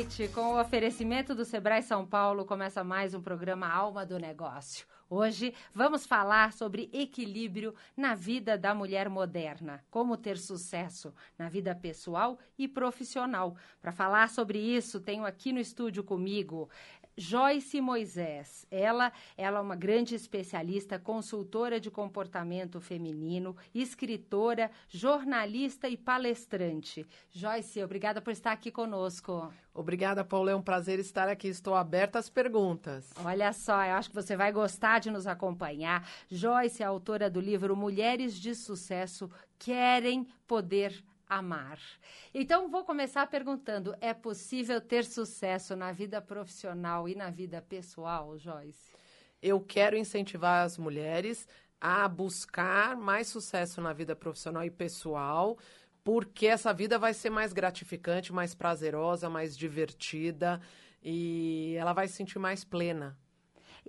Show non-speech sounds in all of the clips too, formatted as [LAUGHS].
noite. Com o oferecimento do Sebrae São Paulo, começa mais um programa Alma do Negócio. Hoje vamos falar sobre equilíbrio na vida da mulher moderna, como ter sucesso na vida pessoal e profissional. Para falar sobre isso, tenho aqui no estúdio comigo Joyce Moisés. Ela, ela é uma grande especialista, consultora de comportamento feminino, escritora, jornalista e palestrante. Joyce, obrigada por estar aqui conosco. Obrigada, Paula. É um prazer estar aqui. Estou aberta às perguntas. Olha só, eu acho que você vai gostar de nos acompanhar. Joyce é autora do livro Mulheres de Sucesso Querem Poder amar. Então, vou começar perguntando: é possível ter sucesso na vida profissional e na vida pessoal, Joyce? Eu quero incentivar as mulheres a buscar mais sucesso na vida profissional e pessoal, porque essa vida vai ser mais gratificante, mais prazerosa, mais divertida e ela vai se sentir mais plena.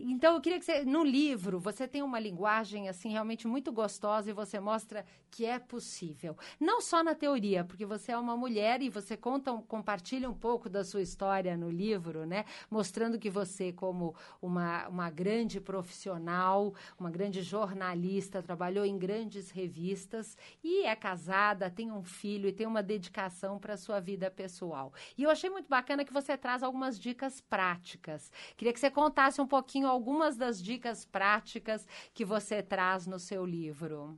Então, eu queria que você, no livro, você tem uma linguagem, assim, realmente muito gostosa e você mostra que é possível. Não só na teoria, porque você é uma mulher e você conta, compartilha um pouco da sua história no livro, né? Mostrando que você, como uma, uma grande profissional, uma grande jornalista, trabalhou em grandes revistas e é casada, tem um filho e tem uma dedicação para a sua vida pessoal. E eu achei muito bacana que você traz algumas dicas práticas. Queria que você contasse um pouquinho algumas das dicas práticas que você traz no seu livro.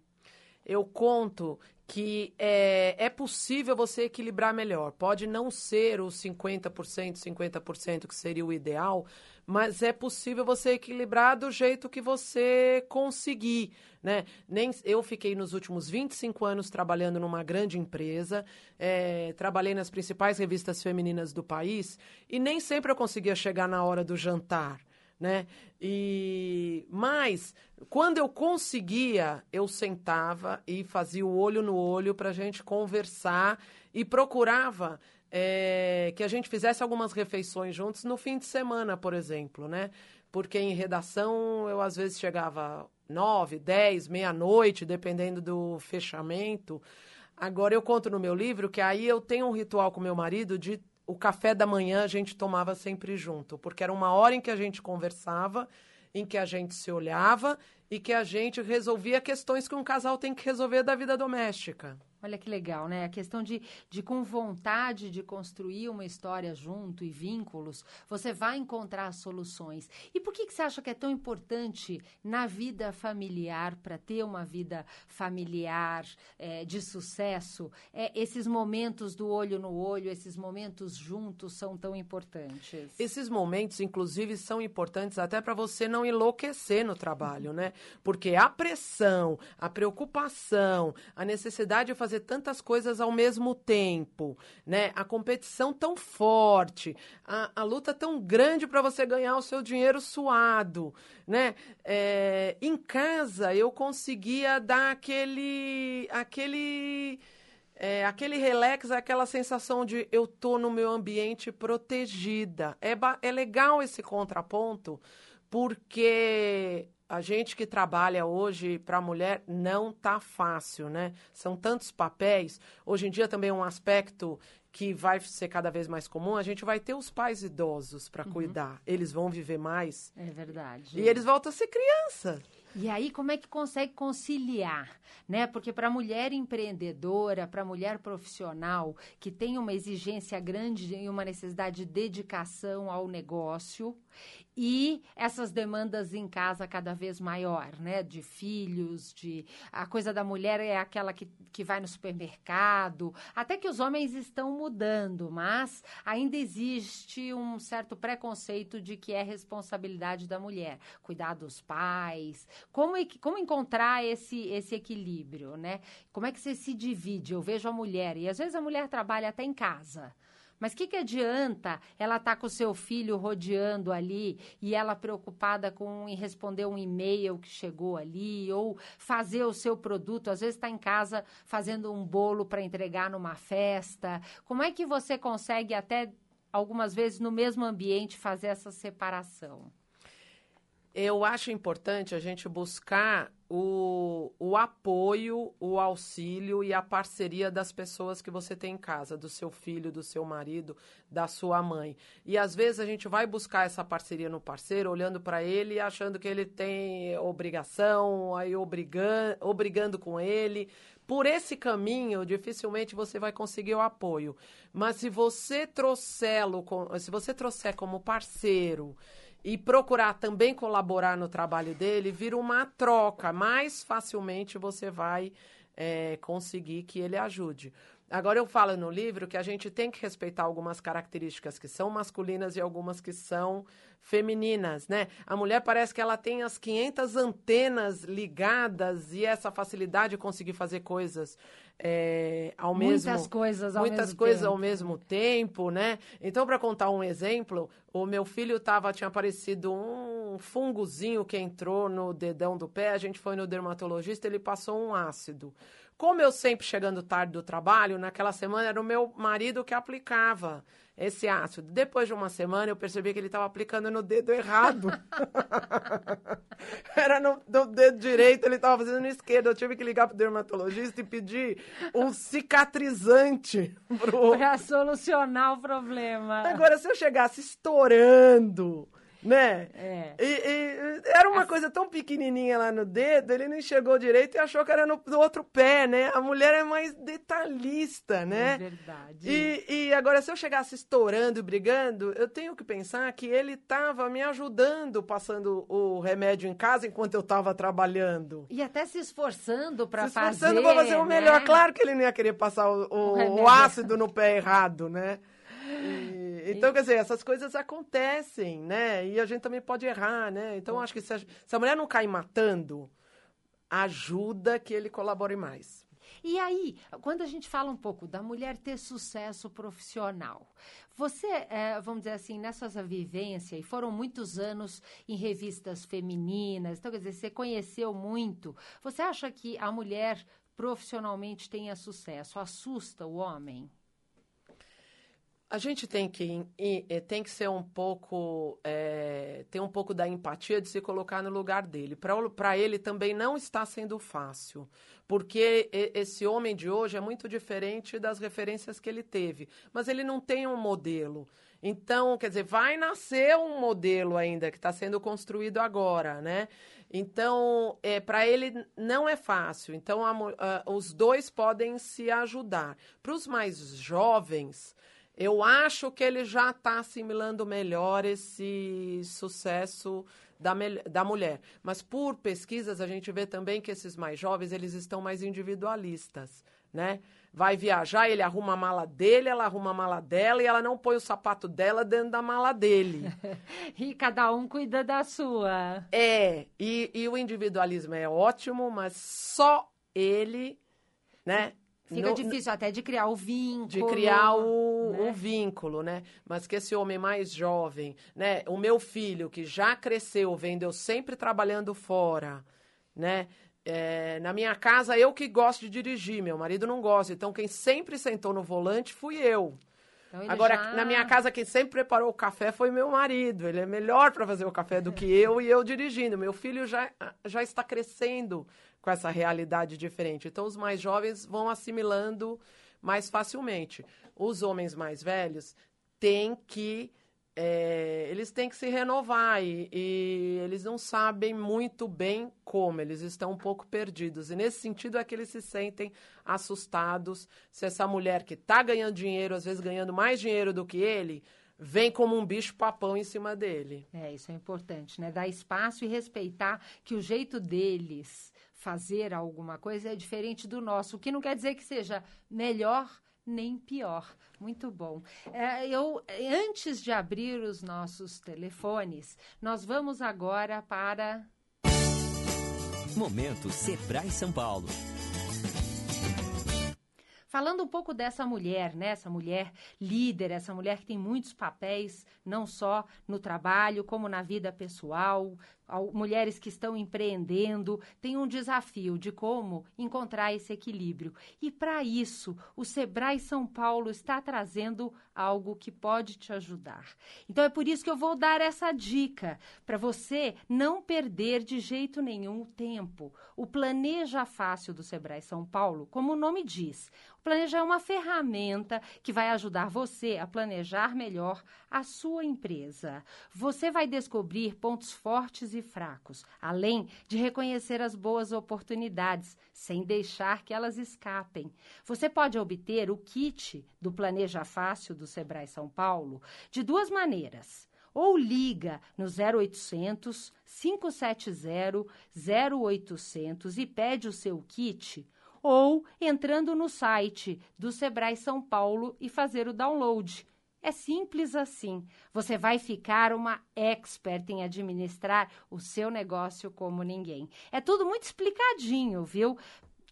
Eu conto que é, é possível você equilibrar melhor. Pode não ser os 50%, 50% que seria o ideal, mas é possível você equilibrar do jeito que você conseguir, né? Nem, eu fiquei nos últimos 25 anos trabalhando numa grande empresa, é, trabalhei nas principais revistas femininas do país e nem sempre eu conseguia chegar na hora do jantar né? E mas quando eu conseguia, eu sentava e fazia o olho no olho para a gente conversar e procurava é, que a gente fizesse algumas refeições juntos no fim de semana, por exemplo, né? Porque em redação eu às vezes chegava nove, dez, meia-noite, dependendo do fechamento. Agora eu conto no meu livro que aí eu tenho um ritual com meu marido de o café da manhã a gente tomava sempre junto, porque era uma hora em que a gente conversava, em que a gente se olhava e que a gente resolvia questões que um casal tem que resolver da vida doméstica. Olha que legal, né? A questão de, de com vontade de construir uma história junto e vínculos, você vai encontrar soluções. E por que, que você acha que é tão importante na vida familiar, para ter uma vida familiar é, de sucesso, é, esses momentos do olho no olho, esses momentos juntos são tão importantes? Esses momentos, inclusive, são importantes até para você não enlouquecer no trabalho, né? Porque a pressão, a preocupação, a necessidade de fazer fazer tantas coisas ao mesmo tempo, né? A competição tão forte, a, a luta tão grande para você ganhar o seu dinheiro suado, né? É, em casa eu conseguia dar aquele, aquele é, aquele relax, aquela sensação de eu tô no meu ambiente protegida. É, é legal esse contraponto, porque a gente que trabalha hoje para a mulher não tá fácil, né? São tantos papéis. Hoje em dia também é um aspecto que vai ser cada vez mais comum, a gente vai ter os pais idosos para uhum. cuidar. Eles vão viver mais. É verdade. E eles voltam a ser criança. E aí, como é que consegue conciliar, né? Porque para a mulher empreendedora, para a mulher profissional, que tem uma exigência grande e uma necessidade de dedicação ao negócio, e essas demandas em casa cada vez maior, né? De filhos, de... A coisa da mulher é aquela que, que vai no supermercado, até que os homens estão mudando, mas ainda existe um certo preconceito de que é responsabilidade da mulher cuidar dos pais, como, como encontrar esse, esse equilíbrio, né? Como é que você se divide? Eu vejo a mulher, e às vezes a mulher trabalha até em casa. Mas o que, que adianta ela estar tá com o seu filho rodeando ali e ela preocupada com em responder um e-mail que chegou ali ou fazer o seu produto? Às vezes está em casa fazendo um bolo para entregar numa festa. Como é que você consegue até algumas vezes no mesmo ambiente fazer essa separação? Eu acho importante a gente buscar o, o apoio, o auxílio e a parceria das pessoas que você tem em casa, do seu filho, do seu marido, da sua mãe. E às vezes a gente vai buscar essa parceria no parceiro, olhando para ele e achando que ele tem obrigação, aí obrigando, obrigando com ele. Por esse caminho, dificilmente você vai conseguir o apoio. Mas se você trouxê-lo, se você trouxer como parceiro, e procurar também colaborar no trabalho dele, vira uma troca. Mais facilmente você vai é, conseguir que ele ajude. Agora, eu falo no livro que a gente tem que respeitar algumas características que são masculinas e algumas que são femininas, né? A mulher parece que ela tem as 500 antenas ligadas e essa facilidade de conseguir fazer coisas é, ao muitas mesmo coisas ao muitas mesmo coisas tempo. ao mesmo tempo, né? Então, para contar um exemplo, o meu filho tava tinha aparecido um fungozinho que entrou no dedão do pé. A gente foi no dermatologista, ele passou um ácido. Como eu sempre chegando tarde do trabalho, naquela semana era o meu marido que aplicava esse ácido. Depois de uma semana, eu percebi que ele estava aplicando no dedo errado. [LAUGHS] Era no, no, dedo direito, ele estava fazendo no esquerdo. Eu tive que ligar para o dermatologista e pedir um cicatrizante para solucionar o problema. Agora, se eu chegasse estourando né? É. E, e, era uma coisa tão pequenininha lá no dedo, ele não enxergou direito e achou que era no, no outro pé, né? A mulher é mais detalhista, né? É verdade. E, e agora, se eu chegasse estourando e brigando, eu tenho que pensar que ele estava me ajudando passando o remédio em casa enquanto eu estava trabalhando. E até se esforçando para fazer. Se esforçando para fazer o melhor. Né? Claro que ele não ia querer passar o, o, o ácido no pé errado, né? E, então, quer dizer, essas coisas acontecem, né? E a gente também pode errar, né? Então, acho que se a, se a mulher não cair matando, ajuda que ele colabore mais. E aí, quando a gente fala um pouco da mulher ter sucesso profissional, você, é, vamos dizer assim, nessa sua vivência, e foram muitos anos em revistas femininas, então, quer dizer, você conheceu muito, você acha que a mulher profissionalmente tenha sucesso? Assusta o homem? A gente tem que, tem que ser um pouco, é, ter um pouco da empatia de se colocar no lugar dele. Para ele também não está sendo fácil, porque esse homem de hoje é muito diferente das referências que ele teve, mas ele não tem um modelo. Então, quer dizer, vai nascer um modelo ainda que está sendo construído agora, né? Então, é, para ele não é fácil. Então, a, a, os dois podem se ajudar. Para os mais jovens, eu acho que ele já está assimilando melhor esse sucesso da, da mulher. Mas por pesquisas a gente vê também que esses mais jovens eles estão mais individualistas, né? Vai viajar, ele arruma a mala dele, ela arruma a mala dela e ela não põe o sapato dela dentro da mala dele. [LAUGHS] e cada um cuida da sua. É, e, e o individualismo é ótimo, mas só ele, né? Fica no, difícil até de criar o vínculo. De criar o, né? o, vínculo, né? Mas que esse homem mais jovem, né? O meu filho, que já cresceu, vendo eu sempre trabalhando fora, né? É, na minha casa, eu que gosto de dirigir, meu marido não gosta. Então, quem sempre sentou no volante fui eu. Então, Agora, já... na minha casa, quem sempre preparou o café foi meu marido. Ele é melhor para fazer o café do que eu e eu dirigindo. Meu filho já, já está crescendo com essa realidade diferente. Então, os mais jovens vão assimilando mais facilmente. Os homens mais velhos têm que. É, eles têm que se renovar e, e, eles não sabem muito bem como, eles estão um pouco perdidos. E nesse sentido é que eles se sentem assustados se essa mulher que está ganhando dinheiro, às vezes ganhando mais dinheiro do que ele, vem como um bicho papão em cima dele. É, isso é importante, né? Dar espaço e respeitar que o jeito deles fazer alguma coisa é diferente do nosso, o que não quer dizer que seja melhor nem pior. Muito bom. É, eu, antes de abrir os nossos telefones, nós vamos agora para. Momento Sebrae São Paulo. Falando um pouco dessa mulher, né? Essa mulher líder, essa mulher que tem muitos papéis, não só no trabalho, como na vida pessoal, mulheres que estão empreendendo, têm um desafio de como encontrar esse equilíbrio. E para isso, o Sebrae São Paulo está trazendo algo que pode te ajudar. Então é por isso que eu vou dar essa dica para você não perder de jeito nenhum o tempo. O Planeja Fácil do Sebrae São Paulo, como o nome diz, Planejar é uma ferramenta que vai ajudar você a planejar melhor a sua empresa. Você vai descobrir pontos fortes e fracos, além de reconhecer as boas oportunidades, sem deixar que elas escapem. Você pode obter o kit do Planeja Fácil do Sebrae São Paulo de duas maneiras ou liga no 0800 570 0800 e pede o seu kit ou entrando no site do Sebrae São Paulo e fazer o download. É simples assim. Você vai ficar uma expert em administrar o seu negócio como ninguém. É tudo muito explicadinho, viu?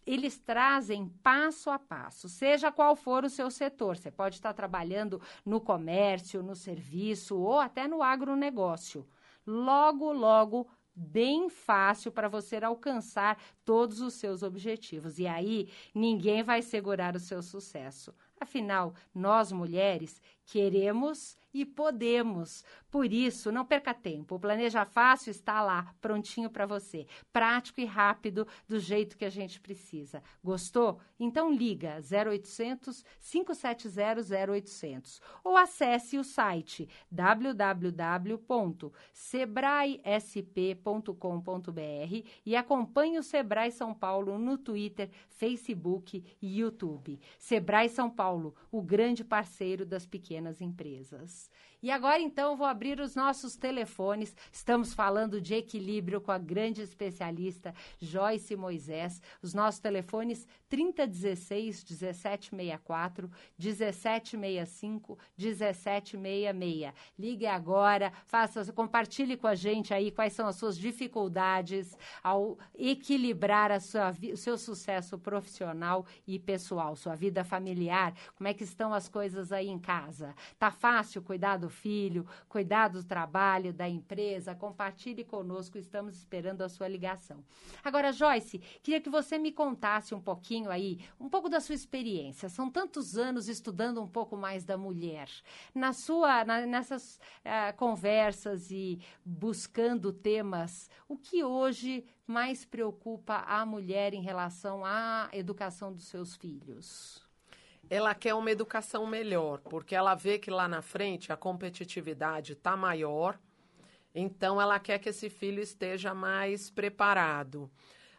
eles trazem passo a passo, seja qual for o seu setor. Você pode estar trabalhando no comércio, no serviço ou até no agronegócio. Logo, logo bem fácil para você alcançar todos os seus objetivos. E aí, ninguém vai segurar o seu sucesso. Afinal, nós mulheres queremos e podemos. Por isso, não perca tempo. O Planeja Fácil está lá, prontinho para você. Prático e rápido, do jeito que a gente precisa. Gostou? Então liga 0800 570 0800 ou acesse o site www.sebraesp.com.br e acompanhe o Sebrae São Paulo no Twitter, Facebook e YouTube. Sebrae São Paulo, o grande parceiro das pequenas empresas. E agora, então, vou abrir os nossos telefones. Estamos falando de equilíbrio com a grande especialista Joyce Moisés. Os nossos telefones 3016 1764, 1765, 1766. Ligue agora, faça, compartilhe com a gente aí quais são as suas dificuldades ao equilibrar a sua, o seu sucesso profissional e pessoal, sua vida familiar. Como é que estão as coisas aí em casa? Tá fácil cuidar do filho, cuidar do trabalho, da empresa, compartilhe conosco, estamos esperando a sua ligação. Agora, Joyce, queria que você me contasse um pouquinho aí, um pouco da sua experiência. São tantos anos estudando um pouco mais da mulher. Na sua, na, nessas uh, conversas e buscando temas, o que hoje mais preocupa a mulher em relação à educação dos seus filhos? Ela quer uma educação melhor, porque ela vê que lá na frente a competitividade está maior, então ela quer que esse filho esteja mais preparado.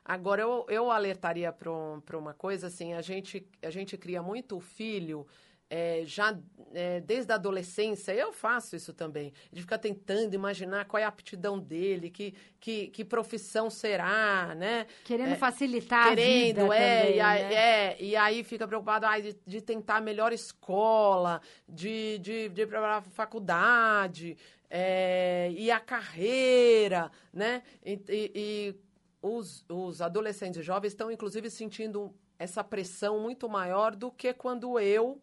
Agora, eu, eu alertaria para uma coisa assim: a gente, a gente cria muito filho é, já é, desde a adolescência, eu faço isso também, de ficar tentando imaginar qual é a aptidão dele, que, que, que profissão será, né? Querendo é, facilitar querendo, a vida é, também, e aí, né? é, e aí fica preocupado ai, de, de tentar a melhor escola, de, de, de preparar a faculdade, é, e a carreira, né? E, e, e os, os adolescentes e jovens estão, inclusive, sentindo essa pressão muito maior do que quando eu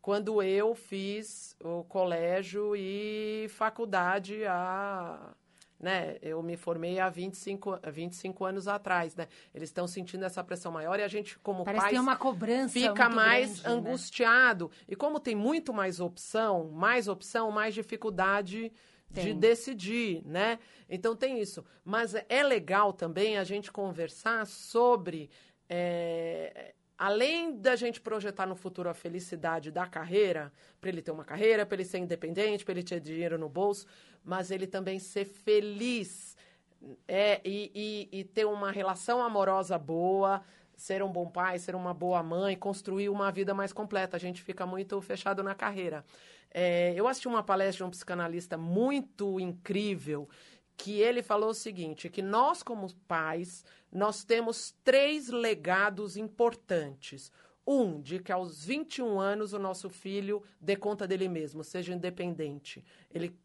quando eu fiz o colégio e faculdade a né? Eu me formei há 25, 25 anos atrás, né? Eles estão sentindo essa pressão maior e a gente, como Parece pais, uma cobrança fica mais grande, né? angustiado. Né? E como tem muito mais opção, mais opção, mais dificuldade tem. de decidir, né? Então tem isso. Mas é legal também a gente conversar sobre é, além da gente projetar no futuro a felicidade da carreira, para ele ter uma carreira, para ele ser independente, para ele ter dinheiro no bolso, mas ele também ser feliz é, e, e, e, ter uma relação amorosa boa, ser um bom pai, ser uma boa mãe, construir uma vida mais completa. A gente fica muito fechado na carreira. É, eu assisti uma palestra de um psicanalista muito incrível que ele falou o seguinte, que nós como pais, nós temos três legados importantes. Um, de que aos 21 anos o nosso filho dê conta dele mesmo, seja independente. Ele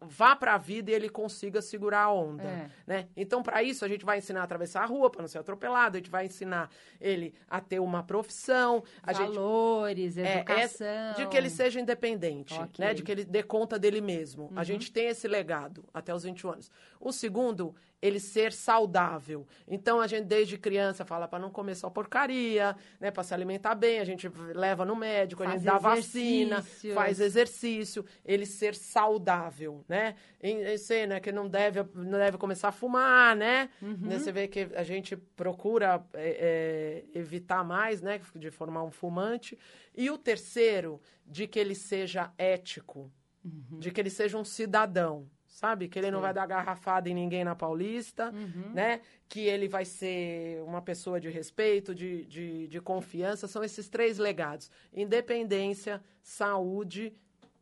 vá para a vida e ele consiga segurar a onda. É. Né? Então, para isso, a gente vai ensinar a atravessar a rua para não ser atropelado, a gente vai ensinar ele a ter uma profissão. A Valores, gente, educação. É, é, de que ele seja independente, okay. né? de que ele dê conta dele mesmo. Uhum. A gente tem esse legado até os 21 anos. O segundo ele ser saudável. Então a gente desde criança fala para não comer só porcaria, né, para se alimentar bem, a gente leva no médico, faz a gente dá vacina, faz exercício, ele ser saudável, né? Em, sei, né, que não deve não deve começar a fumar, né? Uhum. né você vê que a gente procura é, é, evitar mais, né, de formar um fumante. E o terceiro, de que ele seja ético, uhum. de que ele seja um cidadão sabe? Que ele Sim. não vai dar garrafada em ninguém na Paulista, uhum. né? Que ele vai ser uma pessoa de respeito, de, de, de confiança. São esses três legados: independência, saúde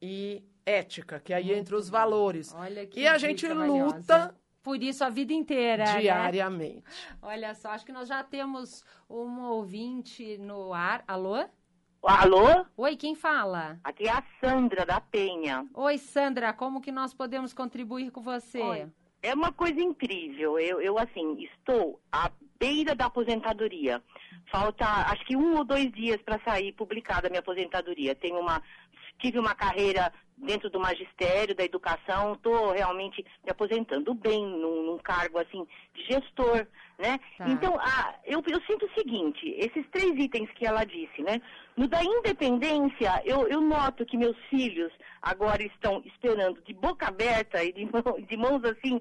e ética, que aí Muito entre os valores. Olha que e a gente luta por isso a vida inteira. Né? Diariamente. Né? Olha só, acho que nós já temos um ouvinte no ar. Alô? Alô? Oi, quem fala? Aqui é a Sandra da Penha. Oi, Sandra, como que nós podemos contribuir com você? Oi. É uma coisa incrível. Eu, eu, assim, estou à beira da aposentadoria. Falta, acho que um ou dois dias para sair publicada a minha aposentadoria. Tenho uma, tive uma carreira dentro do magistério, da educação, estou realmente me aposentando bem num, num, cargo assim de gestor, né? Tá. Então, a, eu, eu, sinto o seguinte, esses três itens que ela disse, né? No da independência, eu, eu noto que meus filhos agora estão esperando de boca aberta e de, mão, de mãos assim,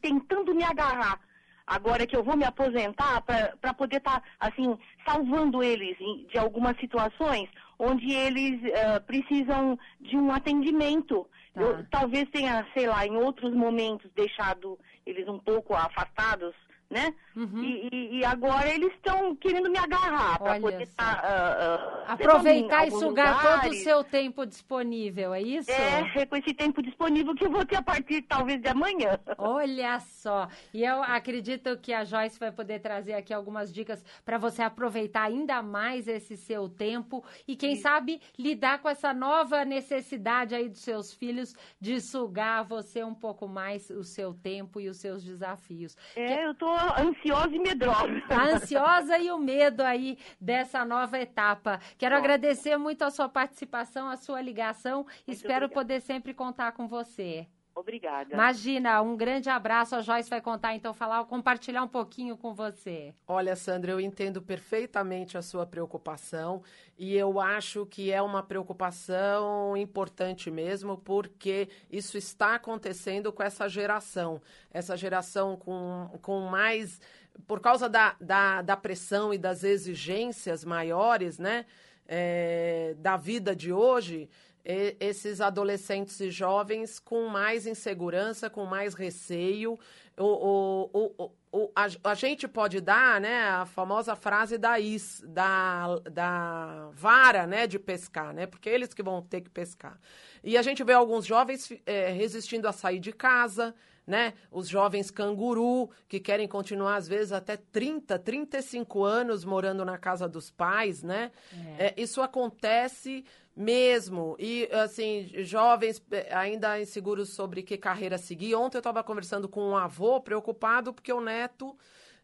tentando me agarrar agora que eu vou me aposentar para poder estar, tá, assim, salvando eles de algumas situações onde eles uh, precisam de um atendimento. Tá. Eu talvez tenha, sei lá, em outros momentos deixado eles um pouco afastados né? Uhum. E, e, agora eles estão querendo me agarrar para poder tá, uh, uh, aproveitar e sugar lugares. todo o seu tempo disponível, é isso? É, é com esse tempo disponível que eu vou ter a partir talvez de amanhã. [LAUGHS] Olha só, e eu acredito que a Joyce vai poder trazer aqui algumas dicas para você aproveitar ainda mais esse seu tempo e quem Sim. sabe lidar com essa nova necessidade aí dos seus filhos de sugar você um pouco mais o seu tempo e os seus desafios. É, que... eu tô ansiosa e medrosa. A ansiosa e o medo aí dessa nova etapa. Quero Bom. agradecer muito a sua participação, a sua ligação. Muito Espero obrigada. poder sempre contar com você. Obrigada. Imagina, um grande abraço. A Joyce vai contar, então, falar, compartilhar um pouquinho com você. Olha, Sandra, eu entendo perfeitamente a sua preocupação e eu acho que é uma preocupação importante mesmo, porque isso está acontecendo com essa geração. Essa geração com, com mais. Por causa da, da, da pressão e das exigências maiores, né? É, da vida de hoje esses adolescentes e jovens com mais insegurança, com mais receio. O, o, o a, a, gente pode dar né, a famosa frase da, is, da, da vara né, de pescar, né, porque é eles que vão ter que pescar. E a gente vê alguns jovens é, resistindo a sair de casa, né? Os jovens canguru, que querem continuar, às vezes, até 30, 35 anos morando na casa dos pais, né? É. É, isso acontece mesmo. E, assim, jovens eh, ainda inseguros sobre que carreira seguir. Ontem eu estava conversando com um avô preocupado porque o neto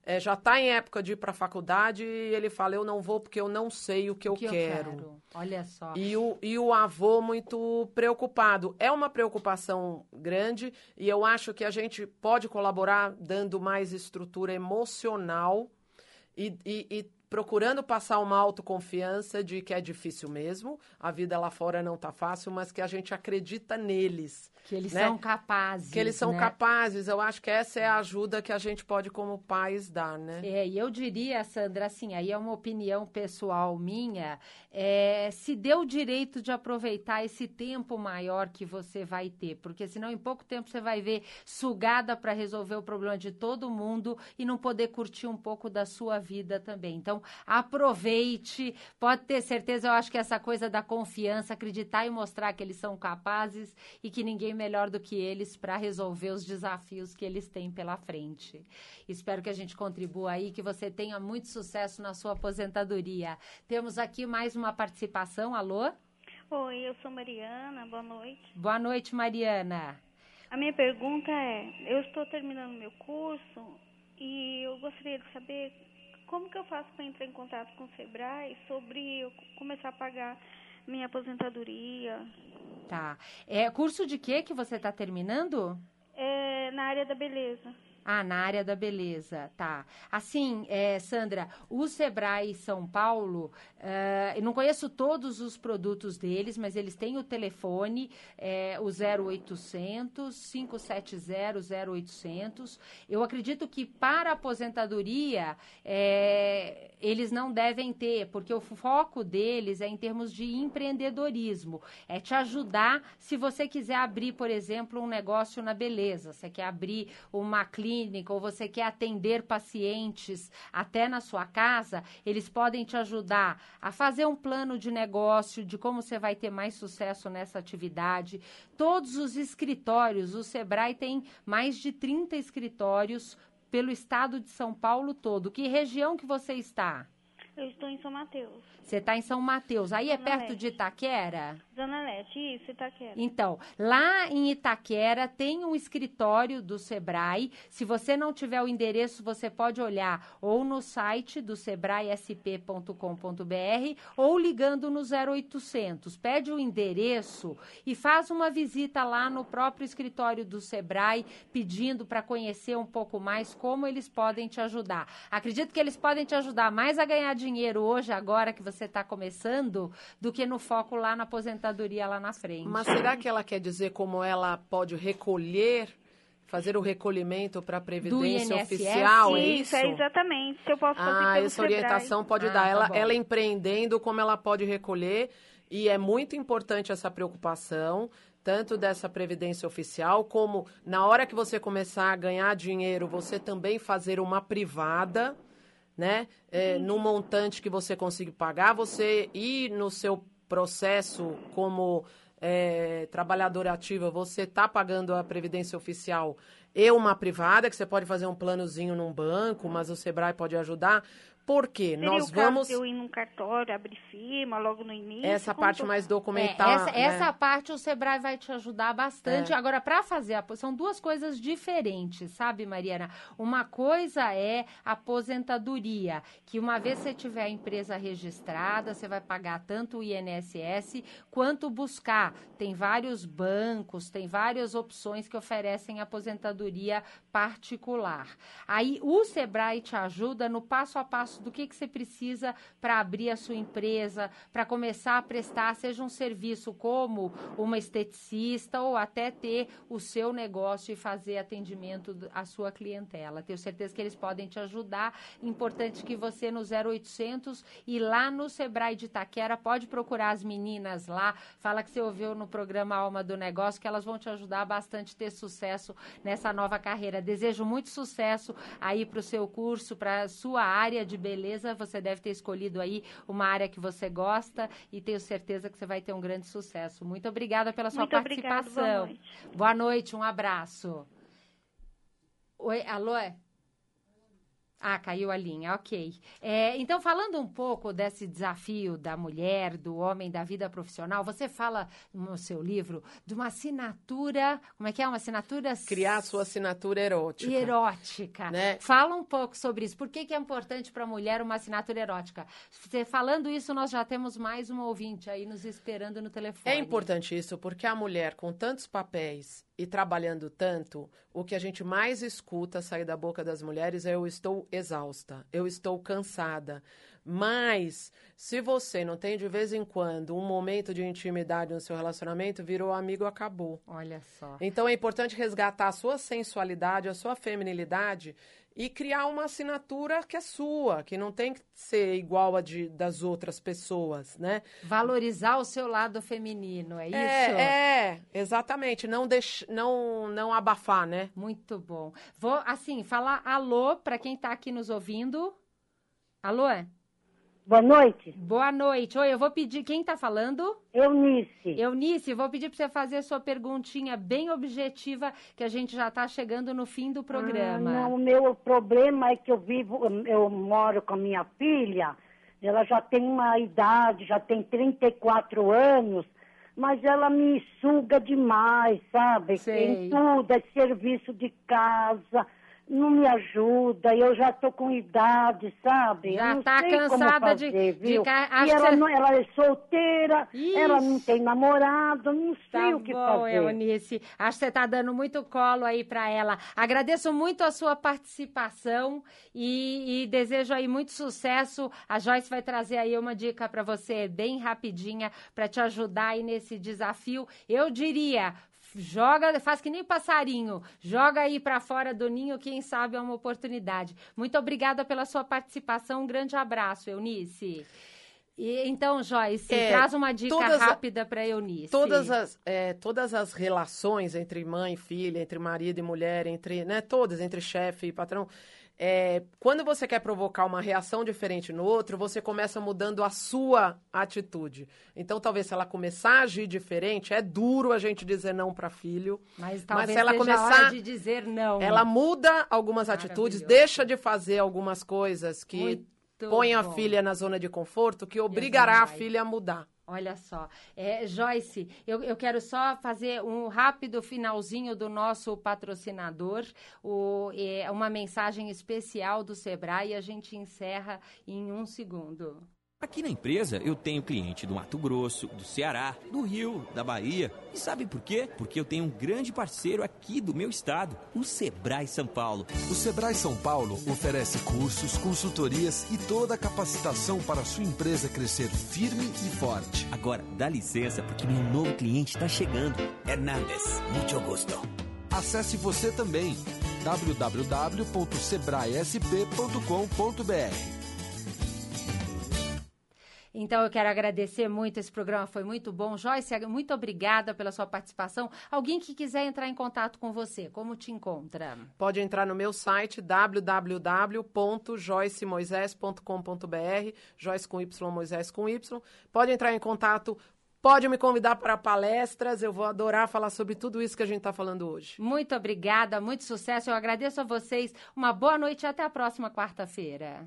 é, já está em época de ir para a faculdade e ele fala: Eu não vou porque eu não sei o que, o eu, que quero. eu quero. Olha só. E o, e o avô muito preocupado. É uma preocupação grande e eu acho que a gente pode colaborar dando mais estrutura emocional e, e, e procurando passar uma autoconfiança de que é difícil mesmo, a vida lá fora não está fácil, mas que a gente acredita neles. Que eles né? são capazes. Que eles são né? capazes. Eu acho que essa é a ajuda que a gente pode, como pais, dar, né? É, e eu diria, Sandra, assim, aí é uma opinião pessoal minha, é, se dê o direito de aproveitar esse tempo maior que você vai ter, porque senão em pouco tempo você vai ver sugada para resolver o problema de todo mundo e não poder curtir um pouco da sua vida também. Então, Então, aproveite, pode ter certeza, eu acho que essa coisa da confiança, acreditar e mostrar que eles são capazes e que ninguém melhor do que eles para resolver os desafios que eles têm pela frente. Espero que a gente contribua aí, que você tenha muito sucesso na sua aposentadoria. Temos aqui mais uma participação. Alô? Oi, eu sou Mariana. Boa noite. Boa noite, Mariana. A minha pergunta é: eu estou terminando meu curso e eu gostaria de saber como que eu faço para entrar em contato com o Sebrae sobre eu começar a pagar minha aposentadoria. Tá. É curso de quê que você está terminando? É na área da beleza. Ah, na área da beleza, tá. Assim, é, Sandra, o Sebrae São Paulo, uh, eu não conheço todos os produtos deles, mas eles têm o telefone, é, o 0800 570 0800. Eu acredito que para aposentadoria, é, eles não devem ter, porque o foco deles é em termos de empreendedorismo. É te ajudar se você quiser abrir, por exemplo, um negócio na beleza. Você quer abrir uma clínica ou você quer atender pacientes até na sua casa, eles podem te ajudar a fazer um plano de negócio, de como você vai ter mais sucesso nessa atividade. Todos os escritórios, o Sebrae tem mais de 30 escritórios pelo estado de São Paulo todo. Que região que você está? Eu estou em São Mateus. Você está em São Mateus. Aí é perto de Itaquera? Zona Leste, isso, Itaquera. Então, lá em Itaquera tem um escritório do Sebrae. Se você não tiver o endereço, você pode olhar ou no site do sebraesp.com.br ou ligando no 0800. Pede o endereço e faz uma visita lá no próprio escritório do Sebrae, pedindo para conhecer um pouco mais como eles podem te ajudar. Acredito que eles podem te ajudar mais a ganhar dinheiro hoje, agora que você está começando, do que no foco lá na aposentadoria lá na frente. Mas será que ela quer dizer como ela pode recolher, fazer o recolhimento para a Previdência INSS? Oficial? é isso, é exatamente. Se eu posso fazer Ah, essa Sebrae. orientação pode Ah, dar. tá Ela, bom. ela empreendendo, como ela pode recolher. E é muito importante essa preocupação, tanto dessa previdência oficial, como na hora que você começar a ganhar dinheiro, você também fazer uma privada, né? É, no montante que você consiga pagar, você ir no seu processo como é, trabalhadora ativa, você está pagando a previdência oficial e uma privada, que você pode fazer um planozinho num banco, mas o Sebrae pode ajudar. Por quê? Seria Nós o caso vamos. de eu ir num cartório, abrir firma logo no início? Essa parte mais É, documental. essa, né? essa parte o Sebrae vai te ajudar bastante. É. Agora, para fazer a são duas coisas diferentes, sabe, Mariana? Uma coisa é aposentadoria, que uma vez você tiver a empresa registrada, você vai pagar tanto o INSS quanto buscar. Tem vários bancos, tem várias opções que oferecem aposentadoria particular. Aí o Sebrae te ajuda no passo a passo do que, que você precisa para abrir a sua empresa, para começar a prestar, seja um serviço como uma esteticista ou até ter o seu negócio e fazer atendimento à sua clientela. Tenho certeza que eles podem te ajudar. Importante que você no 0800 e lá no Sebrae de Itaquera pode procurar as meninas lá, fala que você ouviu no programa Alma do Negócio que elas vão te ajudar bastante a ter sucesso nessa nova carreira. Desejo muito sucesso aí para o seu curso, para a sua área de beleza. Você deve ter escolhido aí uma área que você gosta e tenho certeza que você vai ter um grande sucesso. Muito obrigada pela sua Muito participação. boa noite. Boa noite, um abraço. Oi, alô? Ah, caiu a linha, ok. É, então, falando um pouco desse desafio da mulher, do homem, da vida profissional, você fala no seu livro de uma assinatura, como é que é? Uma assinatura Criar sua assinatura erótica. erótica. Né? Fala um pouco sobre isso. Por que, que é importante para a mulher uma assinatura erótica? Você falando isso, nós já temos mais um ouvinte aí nos esperando no telefone. É importante isso, porque a mulher com tantos papéis e trabalhando tanto, o que a gente mais escuta sair da boca das mulheres é eu estou exausta, eu estou cansada. Mas se você não tem de vez em quando um momento de intimidade no seu relacionamento, virou amigo, acabou. Olha só. Então é importante resgatar a sua sensualidade, a sua feminilidade e criar uma assinatura que é sua, que não tem que ser igual a de, das outras pessoas, né? Valorizar o seu lado feminino, é isso? É, é, exatamente. Não, deix... não, não abafar, né? Muito bom. Vou, assim, falar alô para quem está aqui nos ouvindo. Alô? Boa noite. Boa noite. Oi, eu vou pedir. Quem está falando? Eunice. Eunice, vou pedir para você fazer a sua perguntinha bem objetiva, que a gente já está chegando no fim do programa. Ah, não, o meu problema é que eu vivo, eu moro com a minha filha, ela já tem uma idade, já tem 34 anos, mas ela me suga demais, sabe? Sei. Em tudo, é serviço de casa, não me ajuda, eu já tô com idade, sabe? Já eu não tá sei cansada como de- fazer, de viu? E ela, você- não, ela é solteira, Ixi. ela não tem namorado, não sei Tá o que bom, fazer. Eunice. Acho que você está dando muito colo aí para ela. Agradeço muito a sua participação e, e desejo aí muito sucesso. A Joyce vai trazer aí uma dica para você bem rapidinha para te ajudar aí nesse desafio. Eu diria, joga, faz que nem passarinho, joga aí para fora do ninho, quem sabe é uma oportunidade. Muito obrigada pela sua participação. Um grande abraço, Eunice. E, então, Joyce, É, traz uma dica rápida para Eunice. Todas as, é, todas as relações entre mãe e filha, entre marido e mulher, entre, né, todas, entre chefe e patrão, é, quando você quer provocar uma reação diferente no outro, você começa mudando a sua atitude. Então, talvez se ela começar a agir diferente, é duro a gente dizer não para filho. Mas talvez se ela a começar- de dizer não. Ela muda algumas atitudes, deixa de fazer algumas coisas que Muito põem a bom. filha na zona de conforto, que obrigará a filha a mudar. Olha só. É, Joyce, eu, eu quero só fazer um rápido finalzinho do nosso patrocinador, o, é, uma mensagem especial do Sebrae e a gente encerra em um segundo. Aqui na empresa eu tenho cliente do Mato Grosso, do Ceará, do Rio, da Bahia. E sabe por quê? Porque eu tenho um grande parceiro aqui do meu estado, o Sebrae São Paulo. O Sebrae São Paulo oferece cursos, consultorias e toda a capacitação para a sua empresa crescer firme e forte. Agora, dá licença porque meu novo cliente está chegando. Hernandes, muito gosto. Acesse você também www.sebraesp.com.br. Então eu quero agradecer muito, esse programa foi muito bom. Joyce, muito obrigada pela sua participação. Alguém que quiser entrar em contato com você, como te encontra? Pode entrar no meu site www.joycemoisés.com.br, Joyce com Y, Moisés com Y. Pode entrar em contato, pode me convidar para palestras, eu vou adorar falar sobre tudo isso que a gente está falando hoje. Muito obrigada, muito sucesso. Eu agradeço a vocês. Uma boa noite e até a próxima quarta-feira.